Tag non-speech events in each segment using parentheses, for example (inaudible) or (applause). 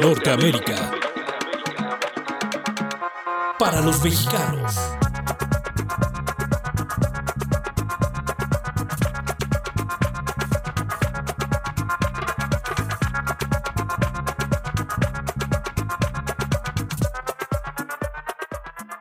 Norteamérica. Para los mexicanos.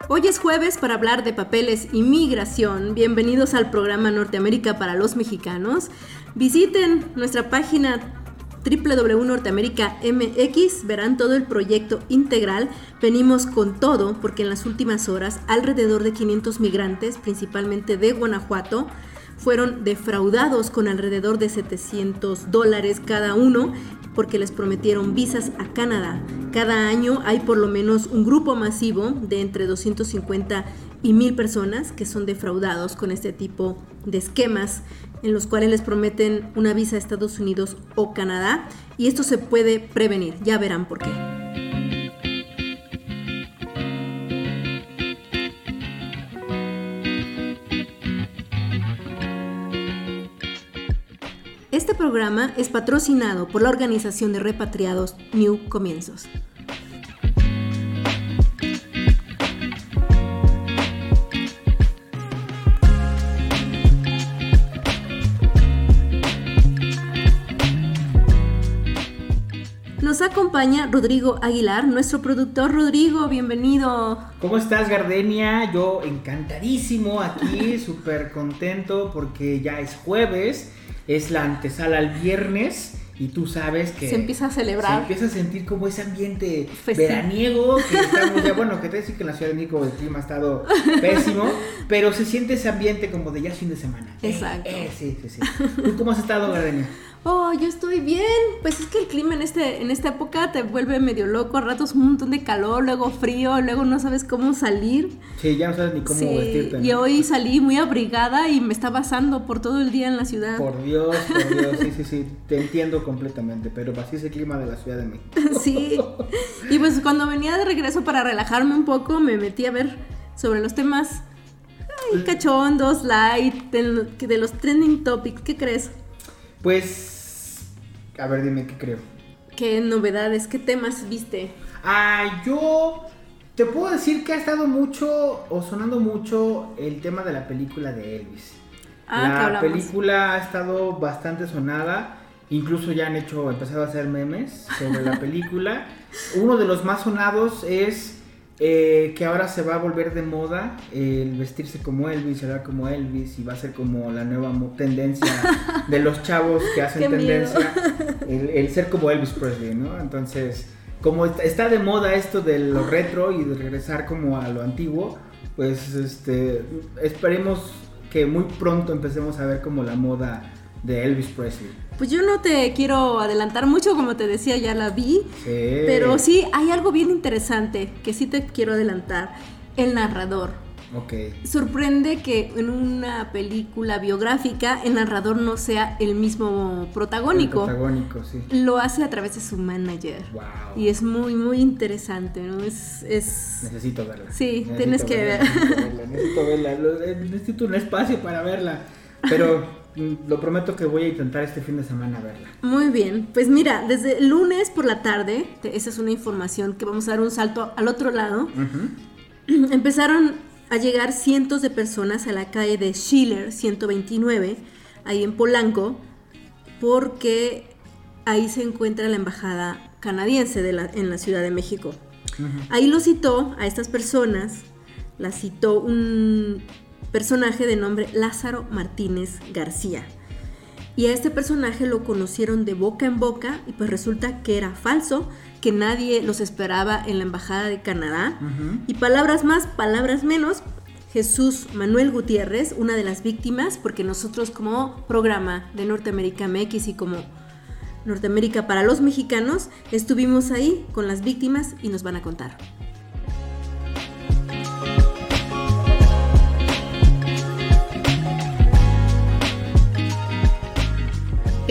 Hoy es jueves para hablar de papeles y migración. Bienvenidos al programa Norteamérica para los mexicanos. Visiten nuestra página www.norteamerica.mx verán todo el proyecto integral. Venimos con todo porque en las últimas horas alrededor de 500 migrantes, principalmente de Guanajuato, fueron defraudados con alrededor de 700 dólares cada uno porque les prometieron visas a Canadá. Cada año hay por lo menos un grupo masivo de entre 250 y 1000 personas que son defraudados con este tipo de esquemas en los cuales les prometen una visa a Estados Unidos o Canadá y esto se puede prevenir, ya verán por qué. Este programa es patrocinado por la organización de repatriados New Comienzos. Nos acompaña Rodrigo Aguilar, nuestro productor. Rodrigo, bienvenido. ¿Cómo estás, Gardenia? Yo encantadísimo aquí, (laughs) súper contento porque ya es jueves, es la antesala al viernes y tú sabes que se empieza a celebrar. Se empieza a sentir como ese ambiente veraniego que estamos ya, bueno, que te decir que en la Ciudad de México el clima ha estado pésimo, pero se siente ese ambiente como de ya fin de semana. Exacto. Eh, eh, sí, sí, sí. ¿Tú cómo has estado, Gardenia? Oh, yo estoy bien. Pues es que el clima en, este, en esta época te vuelve medio loco. A ratos un montón de calor, luego frío, luego no sabes cómo salir. Sí, ya no sabes ni cómo sí, vestirte. Y hoy salí muy abrigada y me está basando por todo el día en la ciudad. Por Dios, por (laughs) Dios, sí, sí, sí. Te entiendo completamente, pero así es el clima de la Ciudad de México. (laughs) sí. Y pues cuando venía de regreso para relajarme un poco, me metí a ver sobre los temas ay, cachondos, light, de los trending topics. ¿Qué crees? Pues, a ver, dime qué creo. ¿Qué novedades, qué temas viste? Ah, yo te puedo decir que ha estado mucho o sonando mucho el tema de la película de Elvis. Ah, la película ha estado bastante sonada. Incluso ya han hecho, empezado a hacer memes sobre la (laughs) película. Uno de los más sonados es eh, que ahora se va a volver de moda el vestirse como Elvis, hablar como Elvis y va a ser como la nueva tendencia de los (laughs) chavos que hacen tendencia el, el, ser como Elvis Presley, ¿no? Entonces, como está de moda esto de lo retro y de regresar como a lo antiguo, pues este esperemos que muy pronto empecemos a ver como la moda de Elvis Presley. Pues yo no te quiero adelantar mucho, como te decía, ya la vi. Sí. Pero sí, hay algo bien interesante que sí te quiero adelantar. El narrador. Ok. Sorprende que en una película biográfica el narrador no sea el mismo protagónico. El protagónico, sí. Lo hace a través de su manager. Wow. Y es muy, muy interesante, ¿no? Es... es... Necesito verla. Sí, necesito tienes que verla, ver. Necesito verla. Necesito verla. Necesito un espacio para verla. Pero (laughs) lo prometo que voy a intentar este fin de semana verla. Muy bien, pues mira, desde el lunes por la tarde, esa es una información que vamos a dar un salto al otro lado, Uh (clears throat) -huh. empezaron a llegar cientos de personas a la calle de Schiller 129, ahí en Polanco, porque ahí se encuentra la embajada canadiense de la, en la Ciudad de México. Uh -huh. Ahí lo citó a estas personas, la citó un personaje de nombre Lázaro Martínez García. Y a este personaje lo conocieron de boca en boca y pues resulta que era falso, que nadie los esperaba en la Embajada de Canadá. Uh -huh. Y palabras más, palabras menos, Jesús Manuel Gutiérrez, una de las víctimas, porque nosotros como programa de Norteamérica MX y como Norteamérica para los mexicanos, estuvimos ahí con las víctimas y nos van a contar.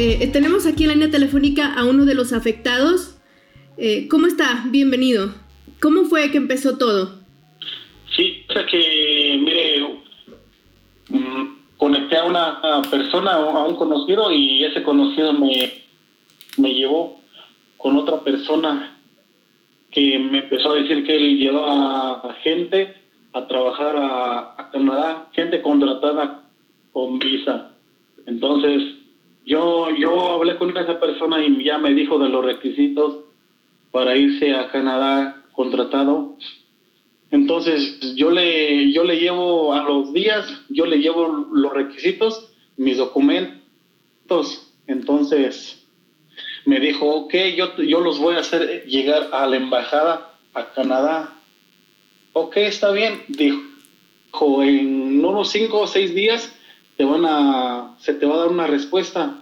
Eh, tenemos aquí en la línea telefónica a uno de los afectados. Eh, ¿Cómo está? Bienvenido. ¿Cómo fue que empezó todo? Sí, sea que, mire, mm, conecté a una persona, a un conocido, y ese conocido me, me llevó con otra persona que me empezó a decir que él llevaba gente a trabajar a, Canadá, gente contratada con visa. Entonces, yo, yo hablé con esa persona y ya me dijo de los requisitos para irse a Canadá contratado. Entonces, yo le, yo le llevo a los días, yo le llevo los requisitos, mis documentos. Entonces, me dijo, ok, yo, yo los voy a hacer llegar a la embajada a Canadá. Ok, está bien, dijo, en unos cinco o seis días te van a, se te va a dar una respuesta.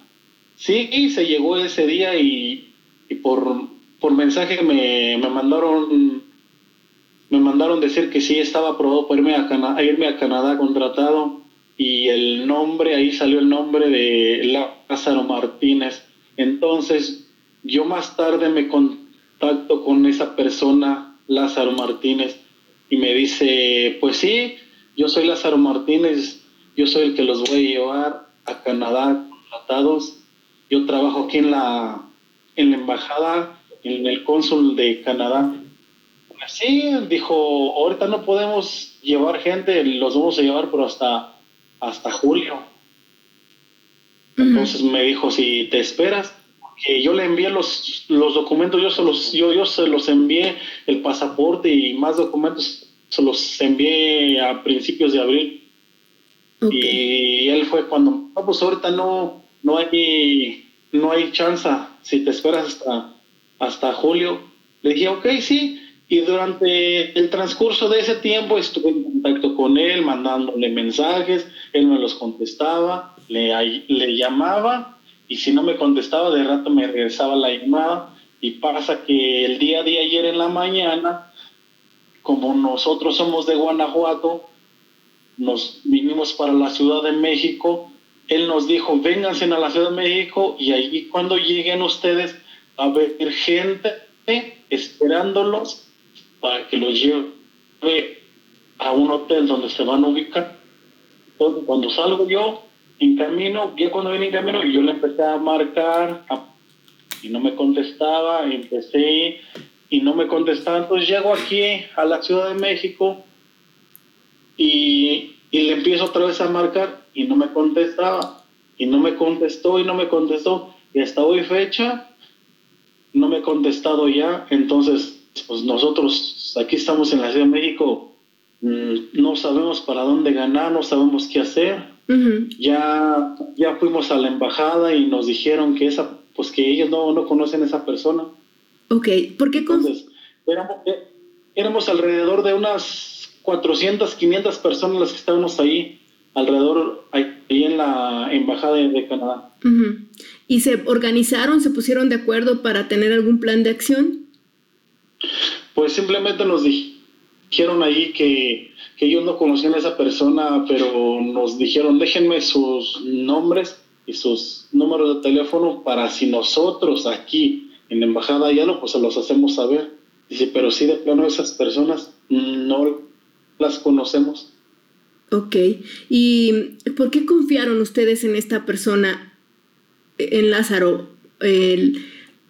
Sí, y se llegó ese día y, y por, por mensaje me, me, mandaron me mandaron decir que sí estaba aprobado para irme a, a irme a Canadá contratado y el nombre, ahí salió el nombre de Lázaro Martínez. Entonces, yo más tarde me contacto con esa persona, Lázaro Martínez, y me dice, pues sí, yo soy Lázaro Martínez, yo soy el que los voy a llevar a Canadá contratados. Yo trabajo aquí en la, en la embajada, en el cónsul de Canadá. Sí, dijo, ahorita no podemos llevar gente, los vamos a llevar, pero hasta, hasta julio. Entonces me dijo, si te esperas, que yo le envié los, los documentos, yo se los, yo, yo se los envié, el pasaporte y más documentos, se los envié a principios de abril. Y él fue cuando, no, pues ahorita no, no hay, no hay chance, si te esperas hasta, hasta julio. Le dije, ok, sí. Y durante el transcurso de ese tiempo estuve en contacto con él, mandándole mensajes, él me los contestaba, le, le llamaba y si no me contestaba de rato me regresaba la llamada y pasa que el día de ayer en la mañana, como nosotros somos de Guanajuato, nos vinimos para la Ciudad de México, él nos dijo, vénganse a la Ciudad de México y allí cuando lleguen ustedes a haber gente esperándolos para que los lleve a un hotel donde se van a ubicar. Entonces, cuando salgo yo en camino, ya cuando viene en camino, yo le empecé a marcar y no me contestaba, empecé y no me contestaba. Entonces llego aquí a la Ciudad de México y, y le empiezo otra vez a marcar y no me contestaba. Y no me contestó y no me contestó. Y hasta hoy fecha no me he contestado ya. Entonces, pues nosotros aquí estamos en la Ciudad de México, mm, no sabemos para dónde ganar, no sabemos qué hacer. Ya, ya fuimos a la embajada y nos dijeron que esa, pues que ellos no, no conocen a esa persona. Ok, ¿por qué? Entonces, éramos, éramos alrededor de unas 400, 500 personas las que estábamos ahí, alrededor, ahí en la embajada de, Canadá. ¿Y se organizaron, se pusieron de acuerdo para tener algún plan de acción? Pues simplemente nos dijeron ahí que, que ellos no conocían a esa persona, pero nos dijeron, déjenme sus nombres y sus números de teléfono para si nosotros aquí en la embajada ya no, pues se los hacemos saber. Dice, pero sí de plano esas personas no las conocemos. Ok, ¿y por qué confiaron ustedes en esta persona, en Lázaro?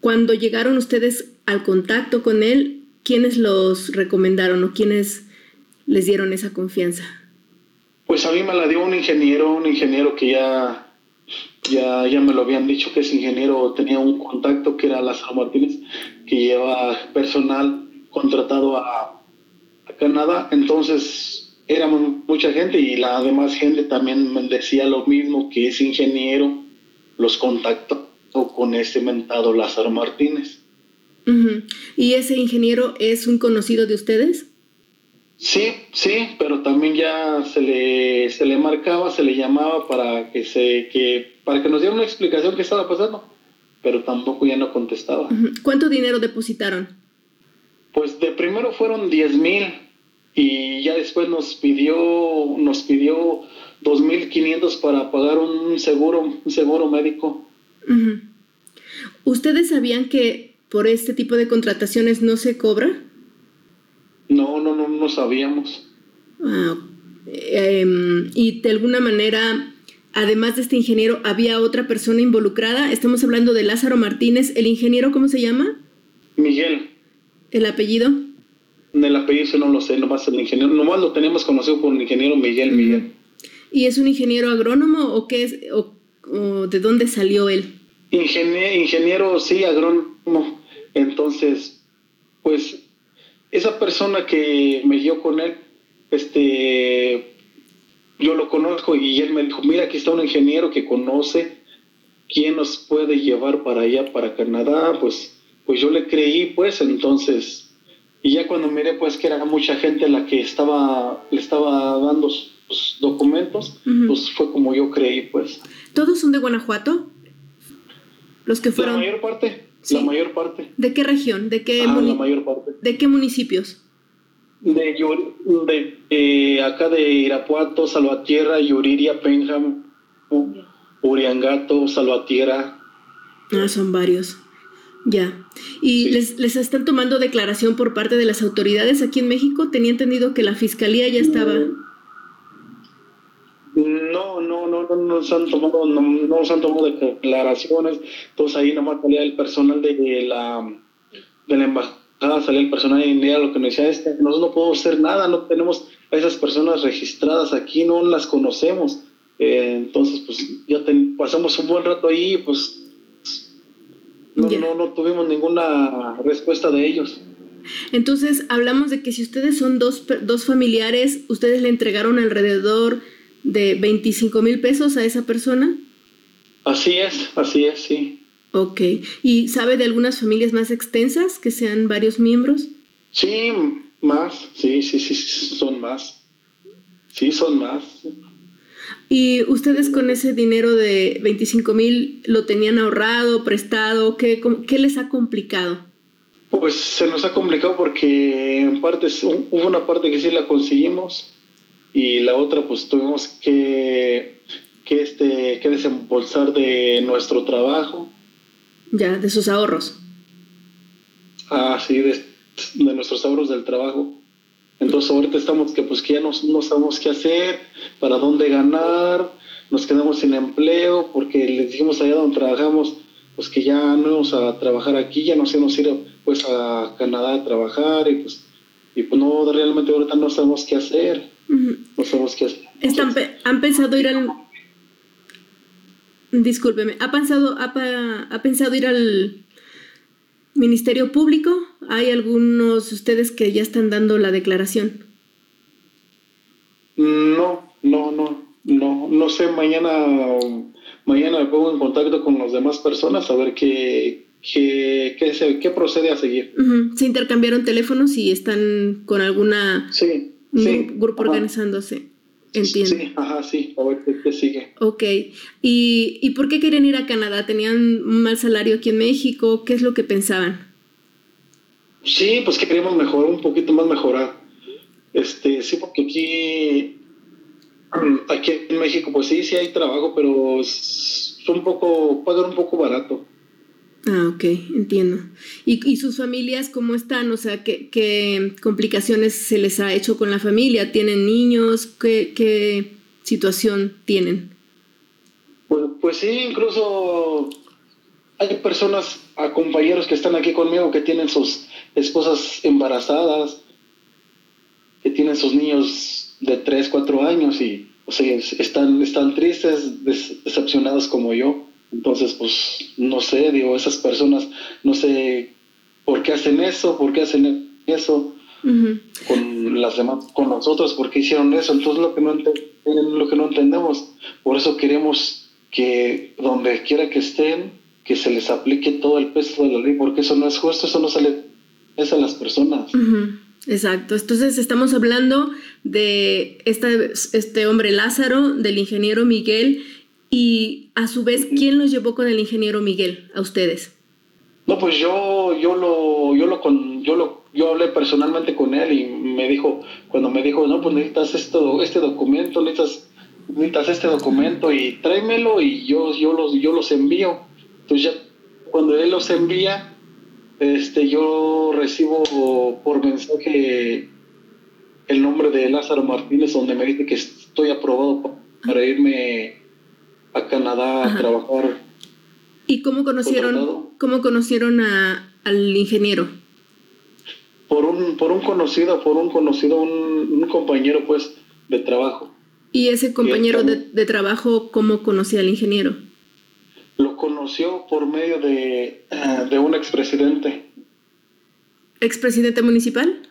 cuando llegaron ustedes al contacto con él, ¿quiénes los recomendaron o quiénes les dieron esa confianza? Pues a mí me la dio un ingeniero, un ingeniero que ya, ya, ya me lo habían dicho que ese ingeniero tenía un contacto que era Lázaro Martínez, que lleva personal contratado a, a Canadá. Entonces éramos mucha gente y la demás gente también me decía lo mismo, que ese ingeniero los contactó con ese mentado Lázaro Martínez. ¿Y ese ingeniero es un conocido de ustedes? Sí, sí, pero también ya se le, se le marcaba, se le llamaba para que se que para que nos diera una explicación qué estaba pasando, pero tampoco ya no contestaba. ¿Cuánto dinero depositaron? Pues de primero fueron 10 mil y ya después nos pidió nos pidió 2.500 para pagar un seguro un seguro médico. ¿Ustedes sabían que por este tipo de contrataciones no se cobra? No, no, no, no sabíamos. Ah, em, y de alguna manera, además de este ingeniero, ¿había otra persona involucrada? Estamos hablando de Lázaro Martínez. ¿El ingeniero cómo se llama? Miguel. ¿El apellido? El apellido sí no lo sé, nomás el ingeniero, nomás lo teníamos conocido por el ingeniero Miguel Miguel. ¿Y es un ingeniero agrónomo o qué es, o, o de dónde salió él? Ingeniero, ingeniero, sí, agrónomo. Entonces, pues, esa persona que me dio con él, este, yo lo conozco y él me dijo, mira, aquí está un ingeniero que conoce quién nos puede llevar para allá, para Canadá, pues, pues yo le creí, pues, entonces, y ya cuando miré, pues, que era mucha gente la que estaba, le estaba dando sus documentos, pues fue como yo creí, pues. ¿Todos son de Guanajuato? Los que La fueron... mayor parte, Sí. la mayor parte, ¿De qué región? ¿De qué, ah, la mayor parte. ¿De qué municipios? De, de eh, acá de Irapuato, Salvatierra, Yuriria, Penjam, U- Uriangato, Salvatierra. Ah, son varios. Ya. ¿Y les, les están tomando declaración por parte de las autoridades aquí en México? Tenía entendido que la fiscalía ya estaba... No, no, no, no, no nos han tomado, no, no nos han tomado declaraciones. Entonces ahí nomás salía el personal de la, de la embajada, salía el personal de India, lo que nos decía es que nosotros no podemos hacer nada, no tenemos a esas personas registradas aquí, no las conocemos. Eh, entonces, pues ya ten- pasamos un buen rato ahí, pues no, no, no tuvimos ninguna respuesta de ellos. Entonces, hablamos de que si ustedes son dos, dos familiares, ustedes le entregaron alrededor de 25 mil pesos a esa persona. Así es, así es, sí. Ok. ¿Y sabe de algunas familias más extensas que sean varios miembros? Sí, más, sí, sí, sí, sí, son más. Sí, son más. ¿Y ustedes con ese dinero de 25 mil lo tenían ahorrado, prestado? ¿Qué, ¿Qué les ha complicado? Pues se nos ha complicado porque en partes, hu- hubo una parte que sí la conseguimos y la otra pues tuvimos que, que, este, que desembolsar de nuestro trabajo, Ya, de sus ahorros. así de, de nuestros ahorros del trabajo. Entonces ahorita estamos que pues que ya no, no sabemos qué hacer, para dónde ganar, nos quedamos sin empleo porque les dijimos allá donde trabajamos pues que ya no íbamos a trabajar aquí, ya nos íbamos a ir pues a Canadá a trabajar y pues, y pues no, realmente ahorita no sabemos qué hacer, no sabemos qué hacer. Están ¿Han pensado ir al... Discúlpeme, ¿ha pensado, ha, ha pensado ir al Ministerio Público? ¿Hay algunos de ustedes que ya están dando la declaración? No, no, no, no, no sé, mañana, mañana me pongo en contacto con las demás personas a ver qué, qué, qué, se- qué procede a seguir. ¿Se intercambiaron teléfonos y están con alguna Sí, sí. gru- grupo ajá. organizándose? Entiendo. Sí, ajá, sí, a ver qué, sigue. Ok. ¿Y, ¿Y por qué querían ir a Canadá? ¿Tenían un mal salario aquí en México? ¿Qué es lo que pensaban? Sí, pues que queríamos mejorar, un poquito más mejorar. Este, sí, porque aquí, aquí en México, pues sí, sí hay trabajo, pero es un poco, pagan un poco barato. Ah, ok, entiendo. ¿Y, y sus familias cómo están? O sea, ¿qué, qué complicaciones se les ha hecho con la familia? ¿Tienen niños? ¿Qué, qué situación tienen? Pues, pues sí, incluso hay personas, a compañeros que están aquí conmigo que tienen sus esposas embarazadas, que tienen sus niños de 3, 4 años y o sea, es- están, están tristes, decepcionados como yo. Entonces, pues, no sé, digo, esas personas, no sé por qué hacen eso, por qué hacen eso con las demás, con nosotros, por qué hicieron eso. Entonces, lo que no, lo que no entendemos, por eso queremos que donde quiera que estén, que se les aplique todo el peso de la ley, porque eso no es justo, eso no sale es a las personas. Exacto. Entonces estamos hablando de esta, este hombre Lázaro, del ingeniero Miguel, y a su vez, ¿quién los llevó con el ingeniero Miguel a ustedes? No, pues yo, yo lo, yo lo, con, yo lo, yo hablé personalmente con él y me dijo, cuando me dijo, no, pues necesitas esto, este documento, necesitas, necesitas este documento y tráemelo y yo, yo los, yo los envío. Entonces ya cuando él los envía, este, yo recibo por mensaje el nombre de Lázaro Martínez, donde me dice que estoy aprobado pa- para irme a Canadá Ajá. a trabajar. ¿Y cómo conocieron, Contratado. cómo conocieron a, al ingeniero? por un, por un conocido, por un conocido, un, compañero pues de trabajo. ¿Y ese compañero de, de, trabajo cómo conocía al ingeniero? Lo conoció por medio de, uh, de un expresidente. ¿Expresidente municipal?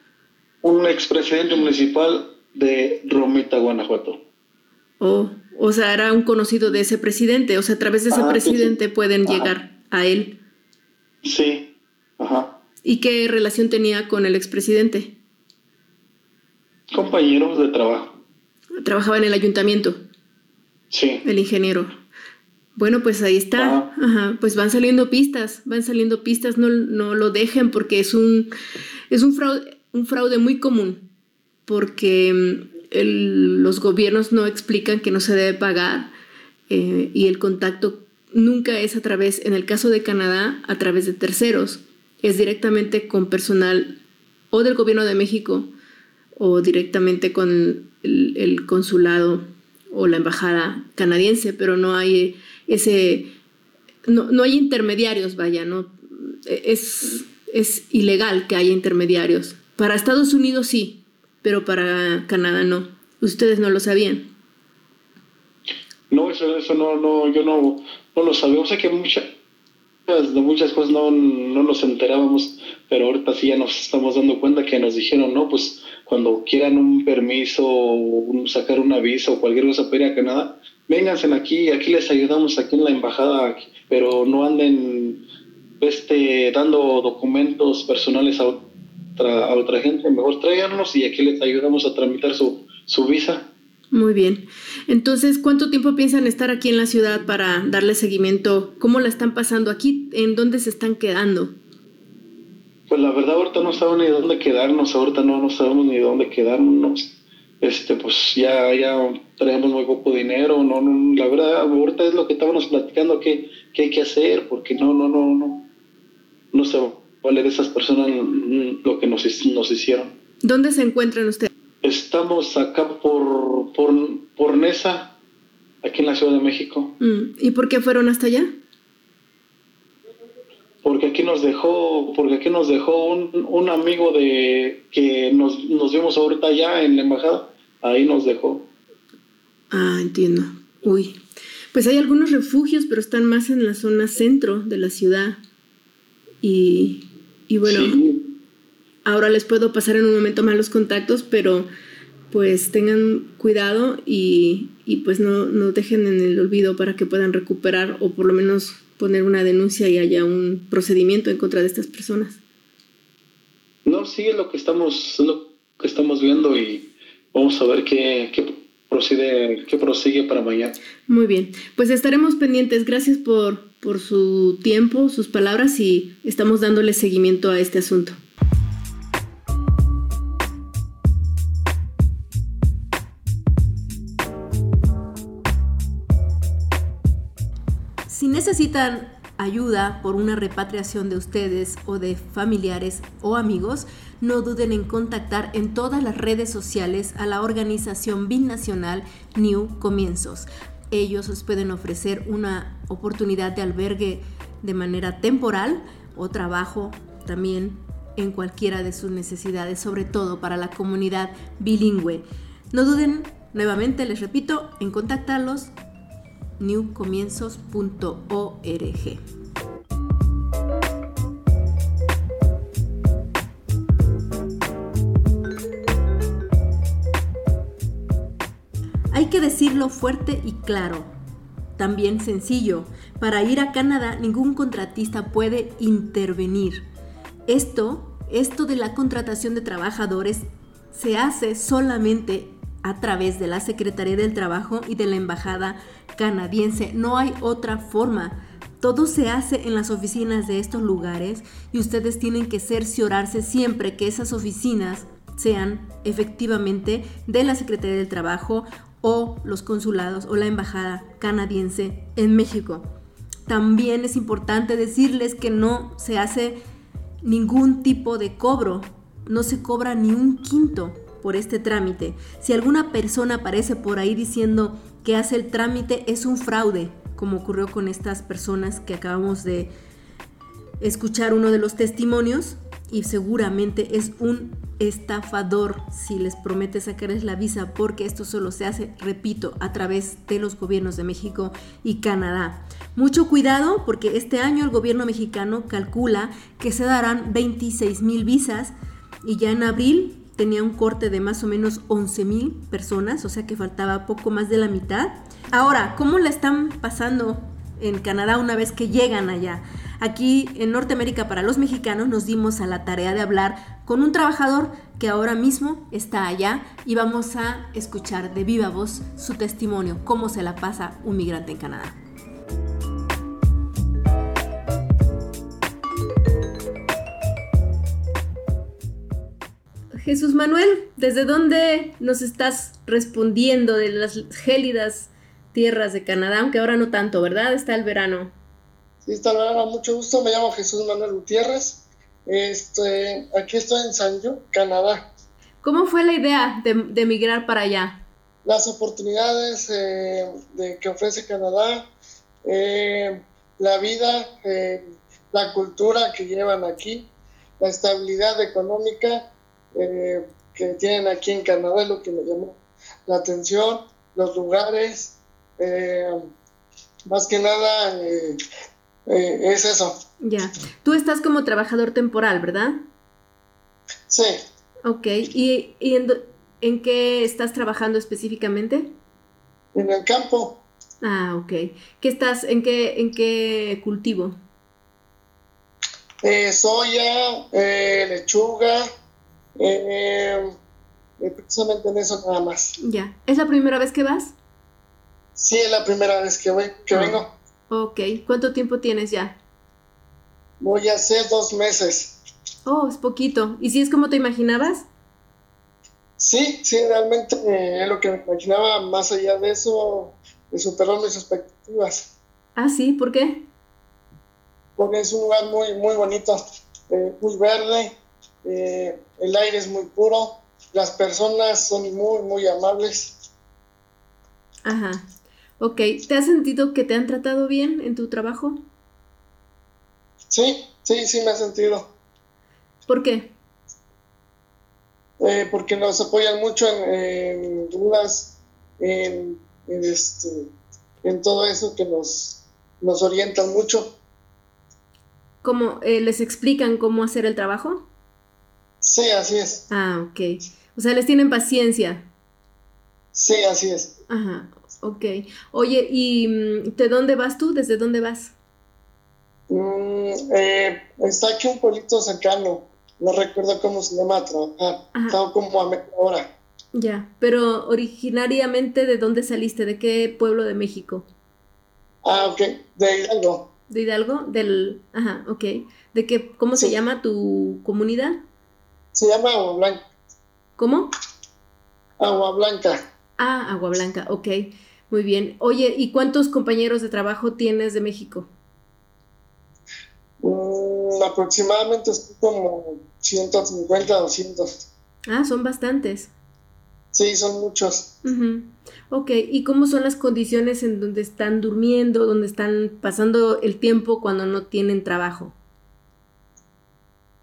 Un expresidente municipal de Romita, Guanajuato. Oh, o sea, era un conocido de ese presidente, o sea, a través de ese ah, presidente pueden llegar a él. Sí, ajá. ¿Y qué relación tenía con el expresidente? Compañeros de trabajo. Trabajaba en el ayuntamiento. Sí. El ingeniero. Bueno, pues ahí está. Ajá. Pues van saliendo pistas, van saliendo pistas, no, no lo dejen porque es un, es un fraude, un fraude muy común. Porque los gobiernos no explican que no se debe pagar eh, y el contacto nunca es a través, en el caso de Canadá, a través de terceros es directamente con personal o del gobierno de México o directamente con el, consulado o la embajada canadiense, pero no hay ese, no, hay intermediarios, vaya, no, es, es ilegal que haya intermediarios. Para Estados Unidos sí, pero para Canadá no. Ustedes no lo sabían. No, eso, eso no, no, yo no, no lo sabía. O sea que mucha, de muchas cosas no, no nos enterábamos, pero ahorita sí ya nos estamos dando cuenta que nos dijeron, no, pues cuando quieran un permiso, o sacar un aviso o cualquier cosa para a Canadá, vénganse aquí, aquí les ayudamos aquí en la embajada, pero no anden este, dando documentos personales a otra, a otra gente, mejor tráiganos y aquí les ayudamos a tramitar su, su visa. Muy bien. Entonces, ¿cuánto tiempo piensan estar aquí en la ciudad para darle seguimiento? ¿Cómo la están pasando aquí? ¿En dónde se están quedando? Pues la verdad ahorita no sabemos ni dónde quedarnos, ahorita no, no sabemos ni dónde quedarnos. Este, pues ya, ya traemos muy poco dinero, no, no, la verdad ahorita es lo que estábamos platicando que, que hay que hacer, porque no, no, no, no, no vale de esas personas lo que nos, nos hicieron. ¿Dónde se encuentran ustedes? Estamos acá por, por, por Nesa, aquí en la Ciudad de México. Mm, ¿Y por qué fueron hasta allá? Porque aquí nos dejó, porque aquí nos dejó un, un amigo de que nos, nos vimos ahorita allá en la embajada. Ahí nos dejó. Ah, entiendo. Uy. Pues hay algunos refugios, pero están más en la zona centro de la ciudad. Y, y bueno, Ahora les puedo pasar en un momento más los contactos, pero pues tengan cuidado y, pues no, no dejen en el olvido para que puedan recuperar o por lo menos poner una denuncia y haya un procedimiento en contra de estas personas. No, sí, es lo que estamos, lo que estamos viendo y vamos a ver qué, qué, procede, qué prosigue para mañana. Muy bien, pues estaremos pendientes. Gracias por, por su tiempo, sus palabras y estamos dándole seguimiento a este asunto. Si necesitan ayuda por una repatriación de ustedes o de familiares o amigos, no duden en contactar en todas las redes sociales a la organización binacional New Comienzos. Ellos os pueden ofrecer una oportunidad de albergue de manera temporal o trabajo también en cualquiera de sus necesidades, sobre todo para la comunidad bilingüe. No duden, nuevamente les repito, en contactarlos newcomienzos.org. Hay que decirlo fuerte y claro, también sencillo. Para ir a Canadá ningún contratista puede intervenir. Esto, esto de la contratación de trabajadores se hace solamente a través de la Secretaría del Trabajo y de la Embajada canadiense. No hay otra forma. Todo se hace en las oficinas de estos lugares y ustedes tienen que cerciorarse siempre que esas oficinas sean efectivamente de la Secretaría del Trabajo o los consulados o la Embajada canadiense en México. También es importante decirles que no se hace ningún tipo de cobro, no se cobra ni un quinto por este trámite. Si alguna persona aparece por ahí diciendo que hace el trámite, es un fraude, como ocurrió con estas personas que acabamos de, escuchar uno de los testimonios y seguramente es un estafador si les promete sacarles la visa porque esto solo se hace, repito, a través de los gobiernos de México y Canadá. Mucho cuidado porque este año el gobierno mexicano calcula que se darán 26 mil visas y ya en abril tenía un corte de más o menos 11 mil personas, o sea que faltaba poco más de la mitad. Ahora, ¿cómo la están pasando en Canadá una vez que llegan allá? Aquí en Norteamérica para los mexicanos nos dimos a la tarea de hablar con un trabajador que ahora mismo está allá y vamos a escuchar de viva voz su testimonio, cómo se la pasa un migrante en Canadá. Jesús Manuel, ¿desde dónde nos estás respondiendo de las gélidas tierras de Canadá? Aunque ahora no tanto, ¿verdad? Está el verano. Sí, el verano. Mucho gusto. Me llamo Jesús Manuel Gutiérrez. Este, aquí estoy en San Yo, Canadá. ¿Cómo fue la idea de, de emigrar para allá? Las oportunidades eh, de, que ofrece Canadá, eh, la vida, eh, la cultura que llevan aquí, la estabilidad económica que tienen aquí en Canadá es lo que me llamó la atención, los lugares, más que nada eh, es eso. Ya, tú estás como trabajador temporal, ¿verdad? Sí. Ok, ¿y, y en, en, qué estás trabajando específicamente? En el campo. Ah, ok. ¿Qué estás, en qué, en qué cultivo? soya, lechuga, eh, precisamente en eso nada más. Ya. ¿Es la primera vez que vas? Sí, es la primera vez que, voy, que Ah. vengo. Ok. ¿Cuánto tiempo tienes ya? Voy a hacer dos meses. Oh, es poquito. ¿Y si es como te imaginabas? Sí, sí, realmente eh, es lo que me imaginaba. Más allá de eso, me superó mis expectativas. Ah, sí, ¿por qué? Porque es un lugar muy, muy bonito, eh, muy verde, eh, el aire es muy puro, las personas son muy, muy amables. Ajá. Ok. ¿Te has sentido que te han tratado bien en tu trabajo? Sí, sí, sí me he sentido. ¿Por qué? Eh, porque nos apoyan mucho en, en dudas, en, en, este, en todo eso que nos, nos orientan mucho. ¿Cómo eh, les explican cómo hacer el trabajo? Sí, así es. Ah, ok. O sea, les tienen paciencia. Sí, así es. Ajá, ok. Oye, ¿y mm, de dónde vas tú? ¿Desde dónde vas? Mm, eh, está aquí un pueblito cercano, no recuerdo cómo se llama a trabajar, Ajá. está como a media hora. Ya, pero originariamente, ¿de dónde saliste? ¿De qué pueblo de México? Ah, ok, de Hidalgo. ¿De Hidalgo? Del... Ajá, ok. ¿De qué? ¿Cómo se llama tu comunidad? Se llama Agua Blanca. ¿Cómo? Agua Blanca. Ah, Agua Blanca, ok. Muy bien. Oye, ¿y cuántos compañeros de trabajo tienes de México? Mm, aproximadamente como 150, 200. Ah, son bastantes. Sí, son muchos. Ujú. Ok, ¿y cómo son las condiciones en donde están durmiendo, donde están pasando el tiempo cuando no tienen trabajo?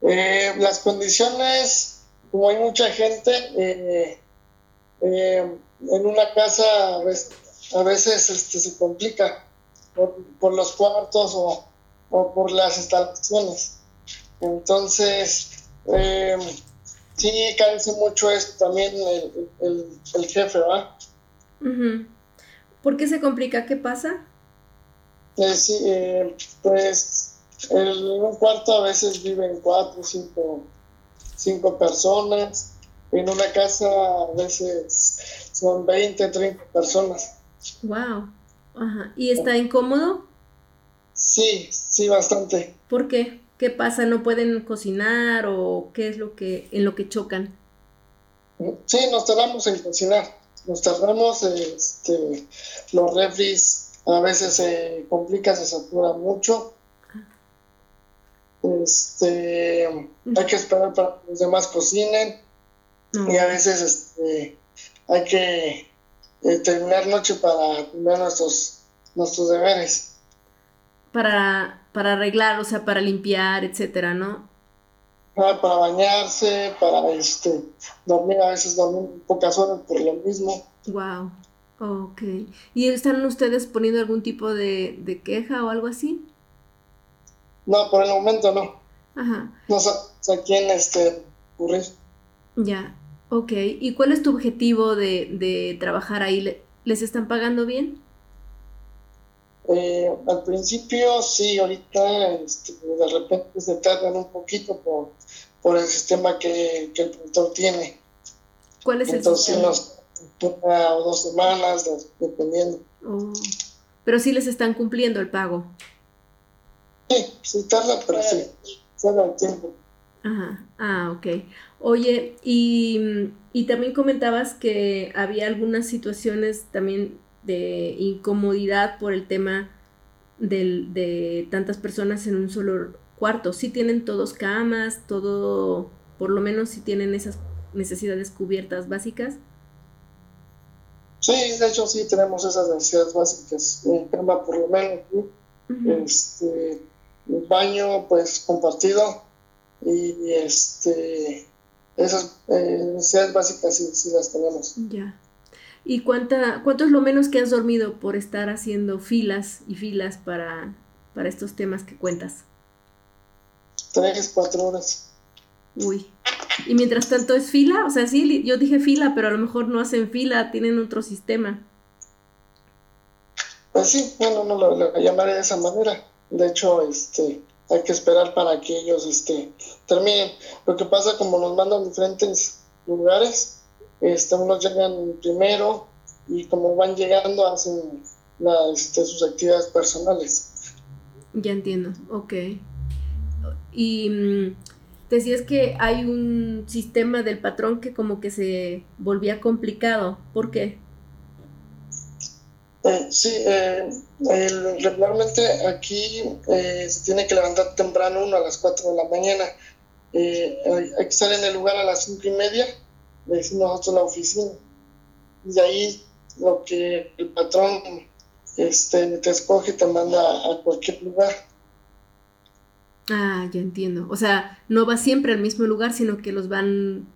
Eh, las condiciones, como hay mucha gente, eh, eh, en una casa a veces, a veces este, se complica por, por los cuartos o, o por las instalaciones. Entonces, eh, sí carece mucho eso también el, el, el jefe, ¿verdad? ¿Por qué se complica? ¿Qué pasa? Eh, sí, eh, pues en un cuarto a veces viven cuatro, cinco, cinco personas. En una casa a veces son 20, 30 personas. Wow. Ajá. ¿Y está incómodo? Sí, sí, bastante. ¿Por qué? ¿Qué pasa? ¿No pueden cocinar o qué es lo que en lo que chocan? Sí, nos tardamos en cocinar. Nos tardamos, este, los refris a veces se complica, se satura mucho. Este, hay que esperar para que los demás cocinen. Y a veces este, hay que eh, terminar noche para terminar nuestros, nuestros deberes. para, para arreglar, o sea, para limpiar, etcétera, ¿no? Ah, para bañarse, para este dormir, a veces dormir pocas horas por lo mismo. Wow. Ok. ¿Y están ustedes poniendo algún tipo de, de queja o algo así? No, por el momento no. Ajá. No sé a quién este, ocurrir. Ya, ok. ¿Y cuál es tu objetivo de, de trabajar ahí? ¿Le- ¿Les están pagando bien? Eh, al principio sí, ahorita este, de repente se tardan un poquito por, por el sistema que, que el productor tiene. ¿Cuál es el Entonces sistema? nos una o dos semanas, de- dependiendo. Oh, Pero sí les están cumpliendo el pago. Sí, sí tarda, pero sí, se da el tiempo. Ajá. Ah, ok. Oye, y, y también comentabas que había algunas situaciones también de incomodidad por el tema del, de tantas personas en un solo cuarto. Sí tienen todos camas, todo, por lo menos si tienen esas necesidades cubiertas básicas. Sí, de hecho sí tenemos esas necesidades básicas. Un cama por lo menos, ¿sí? Este, un baño pues compartido y este esas eh, necesidades básicas sí, sí las tenemos. Ya. ¿Y cuánta, cuánto es lo menos que has dormido por estar haciendo filas y filas para, para estos temas que cuentas? Tres, cuatro horas. Uy. Y mientras tanto es fila, o sea, sí, yo dije fila, pero a lo mejor no hacen fila, tienen otro sistema. Pues sí, bueno, no lo, lo llamaré de esa manera. De hecho, este, hay que esperar para que ellos este, terminen. Lo que pasa, como nos mandan diferentes lugares, este, unos llegan primero y como van llegando hacen este, sus actividades personales. Ya entiendo, ok. Y mm, decías que hay un sistema del patrón que como que se volvía complicado. ¿Por qué? Eh, sí, eh, el- regularmente aquí eh, se tiene que levantar temprano uno a las 4 de la mañana. Eh, hay, que estar en el lugar a las cinco y media, le decimos nosotros la oficina. Y ahí lo que el patrón este, te escoge te manda a cualquier lugar. Ah, ya entiendo. O sea, no va siempre al mismo lugar, sino que los van,